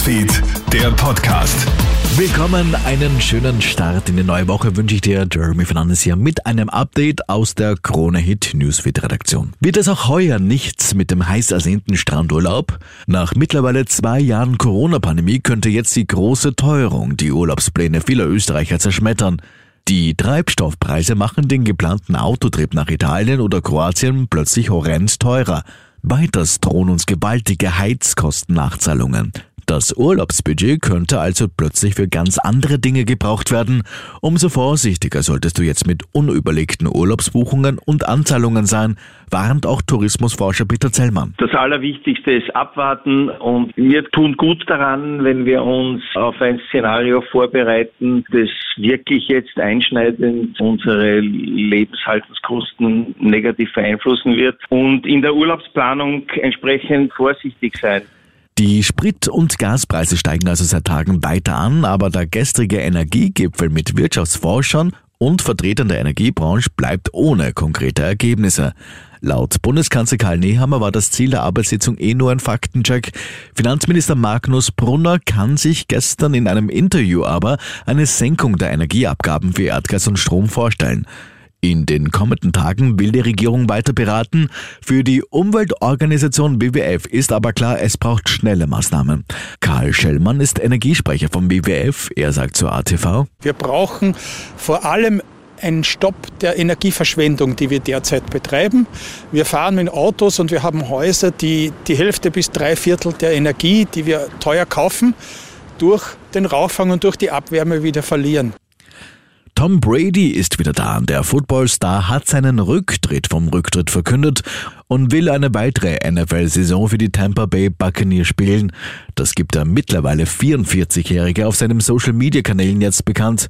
Newsfeed, der Podcast. Willkommen, einen schönen Start in die neue Woche wünsche ich dir, Jeremy Fernandes hier, mit einem Update aus der Krone Hit Newsfeed Redaktion. Wird es auch heuer nichts mit dem heiß ersehnten Strandurlaub? Nach mittlerweile zwei Jahren Corona-Pandemie könnte jetzt die große Teuerung die Urlaubspläne vieler Österreicher zerschmettern. Die Treibstoffpreise machen den geplanten Autotrip nach Italien oder Kroatien plötzlich horrend teurer. Weiters drohen uns gewaltige Heizkostennachzahlungen. Das Urlaubsbudget könnte also plötzlich für ganz andere Dinge gebraucht werden. Umso vorsichtiger solltest du jetzt mit unüberlegten Urlaubsbuchungen und Anzahlungen sein, warnt auch Tourismusforscher Peter Zellmann. Das Allerwichtigste ist abwarten und wir tun gut daran, wenn wir uns auf ein Szenario vorbereiten, das wirklich jetzt einschneidend unsere Lebenshaltungskosten negativ beeinflussen wird und in der Urlaubsplanung entsprechend vorsichtig sein. Die Sprit- und Gaspreise steigen also seit Tagen weiter an, aber der gestrige Energiegipfel mit Wirtschaftsforschern und Vertretern der Energiebranche bleibt ohne konkrete Ergebnisse. Laut Bundeskanzler Karl Nehammer war das Ziel der Arbeitssitzung eh nur ein Faktencheck. Finanzminister Magnus Brunner kann sich gestern in einem Interview aber eine Senkung der Energieabgaben für Erdgas und Strom vorstellen. In den kommenden Tagen will die Regierung weiter beraten. Für die Umweltorganisation WWF ist aber klar, es braucht schnelle Maßnahmen. Karl Schellmann ist Energiesprecher vom WWF. Er sagt zur ATV. Wir brauchen vor allem einen Stopp der Energieverschwendung, die wir derzeit betreiben. Wir fahren mit Autos und wir haben Häuser, die die Hälfte bis drei Viertel der Energie, die wir teuer kaufen, durch den Rauchfang und durch die Abwärme wieder verlieren. Tom Brady ist wieder da. Der Footballstar hat seinen Rücktritt vom Rücktritt verkündet und will eine weitere NFL-Saison für die Tampa Bay Buccaneers spielen. Das gibt der mittlerweile 44-Jährige auf seinen Social-Media-Kanälen jetzt bekannt.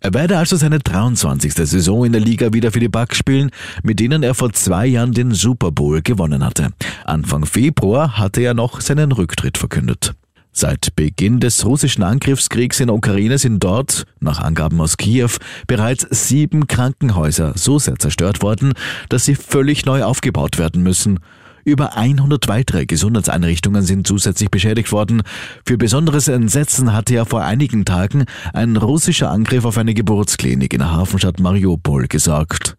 Er werde also seine 23. Saison in der Liga wieder für die Bucks spielen, mit denen er vor zwei Jahren den Super Bowl gewonnen hatte. Anfang Februar hatte er noch seinen Rücktritt verkündet. Seit Beginn des russischen Angriffskriegs in Ukraine sind dort, nach Angaben aus Kiew, bereits sieben Krankenhäuser so sehr zerstört worden, dass sie völlig neu aufgebaut werden müssen. Über 100 weitere Gesundheitseinrichtungen sind zusätzlich beschädigt worden. Für besonderes Entsetzen hatte ja vor einigen Tagen ein russischer Angriff auf eine Geburtsklinik in der Hafenstadt Mariupol gesorgt.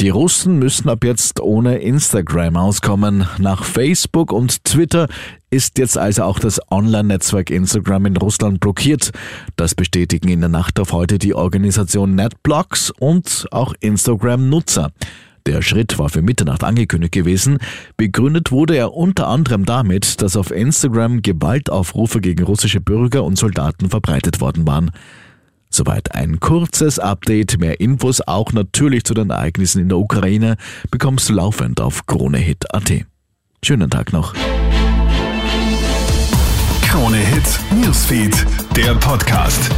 Die Russen müssen ab jetzt ohne Instagram auskommen. Nach Facebook und Twitter ist jetzt also auch das Online-Netzwerk Instagram in Russland blockiert. Das bestätigen in der Nacht auf heute die Organisation NetBlocks und auch Instagram-Nutzer. Der Schritt war für Mitternacht angekündigt gewesen. Begründet wurde er unter anderem damit, dass auf Instagram Gewaltaufrufe gegen russische Bürger und Soldaten verbreitet worden waren. Soweit ein kurzes Update. Mehr Infos auch natürlich zu den Ereignissen in der Ukraine bekommst du laufend auf KroneHit.at. Schönen Tag noch. Krone Hit Newsfeed, der Podcast.